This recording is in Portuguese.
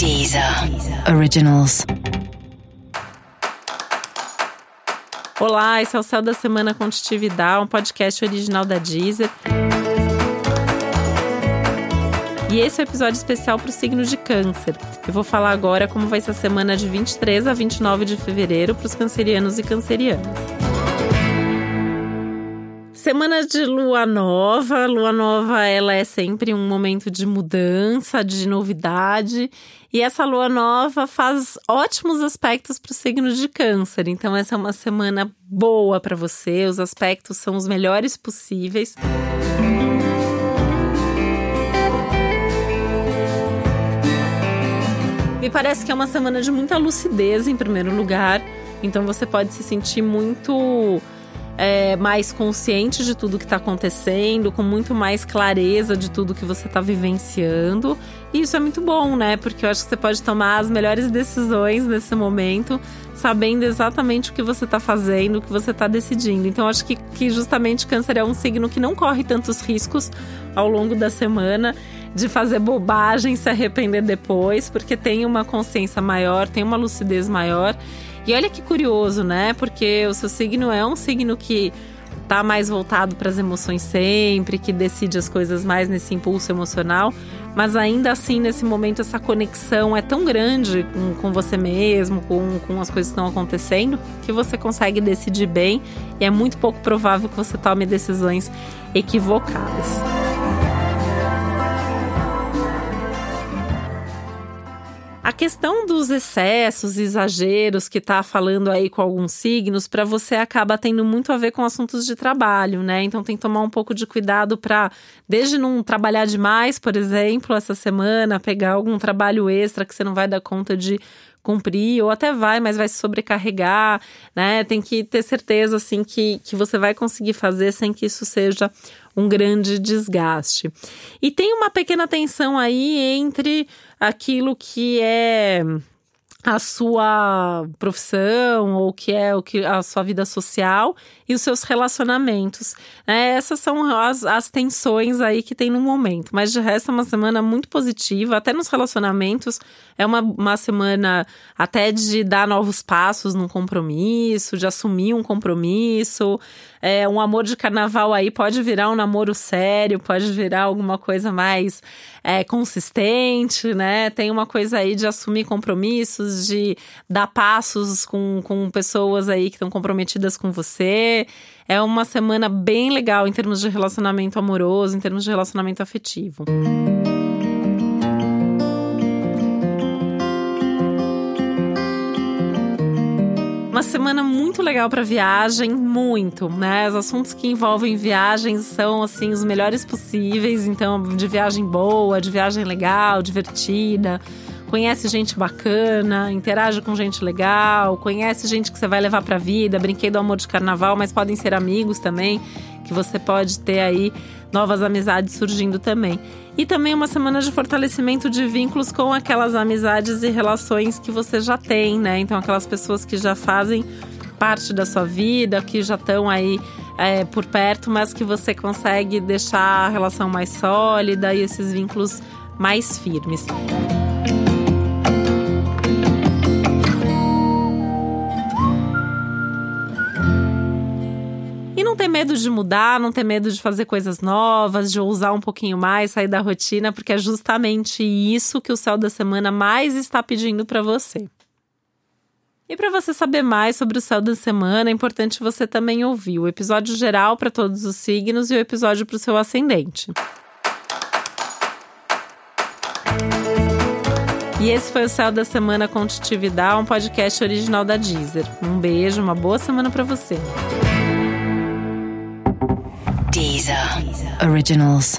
Deezer Originals. Olá, esse é o Céu da Semana com um podcast original da Deezer. E esse é o um episódio especial para o signo de Câncer. Eu vou falar agora como vai ser a semana de 23 a 29 de fevereiro para os cancerianos e cancerianas. Semana de lua nova. Lua nova, ela é sempre um momento de mudança, de novidade. E essa lua nova faz ótimos aspectos para o signo de Câncer. Então, essa é uma semana boa para você. Os aspectos são os melhores possíveis. Me parece que é uma semana de muita lucidez, em primeiro lugar. Então, você pode se sentir muito é, mais consciente de tudo que está acontecendo, com muito mais clareza de tudo que você está vivenciando. E isso é muito bom, né? Porque eu acho que você pode tomar as melhores decisões nesse momento, sabendo exatamente o que você está fazendo, o que você está decidindo. Então, acho que, que justamente Câncer é um signo que não corre tantos riscos ao longo da semana de fazer bobagem, se arrepender depois, porque tem uma consciência maior, tem uma lucidez maior. E olha que curioso, né? Porque o seu signo é um signo que tá mais voltado para as emoções sempre, que decide as coisas mais nesse impulso emocional, mas ainda assim, nesse momento, essa conexão é tão grande com, com você mesmo, com, com as coisas que estão acontecendo, que você consegue decidir bem e é muito pouco provável que você tome decisões equivocadas. A questão dos excessos, exageros que tá falando aí com alguns signos, para você acaba tendo muito a ver com assuntos de trabalho, né? Então tem que tomar um pouco de cuidado para, desde não trabalhar demais, por exemplo, essa semana, pegar algum trabalho extra que você não vai dar conta de cumprir, ou até vai, mas vai se sobrecarregar, né? Tem que ter certeza, assim, que, que você vai conseguir fazer sem que isso seja um grande desgaste. E tem uma pequena tensão aí entre aquilo que é a sua profissão ou que é o que a sua vida social e os seus relacionamentos. É, essas são as, as tensões aí que tem no momento. Mas de resto é uma semana muito positiva, até nos relacionamentos. É uma, uma semana até de dar novos passos num compromisso, de assumir um compromisso. É, um amor de carnaval aí pode virar um namoro sério, pode virar alguma coisa mais é, consistente, né? Tem uma coisa aí de assumir compromissos, de dar passos com, com pessoas aí que estão comprometidas com você. É uma semana bem legal em termos de relacionamento amoroso, em termos de relacionamento afetivo. uma semana muito legal para viagem, muito, né? Os assuntos que envolvem viagens são assim os melhores possíveis, então de viagem boa, de viagem legal, divertida. Conhece gente bacana, interage com gente legal, conhece gente que você vai levar para vida, brinquei do amor de carnaval, mas podem ser amigos também, que você pode ter aí novas amizades surgindo também. E também uma semana de fortalecimento de vínculos com aquelas amizades e relações que você já tem, né? Então, aquelas pessoas que já fazem parte da sua vida, que já estão aí é, por perto, mas que você consegue deixar a relação mais sólida e esses vínculos mais firmes. Medo de mudar, não ter medo de fazer coisas novas, de ousar um pouquinho mais, sair da rotina, porque é justamente isso que o céu da semana mais está pedindo para você. E para você saber mais sobre o céu da semana, é importante você também ouvir o episódio geral para todos os signos e o episódio para o seu ascendente. E esse foi o Céu da Semana com um podcast original da Deezer. Um beijo, uma boa semana para você. Deezer. Originals.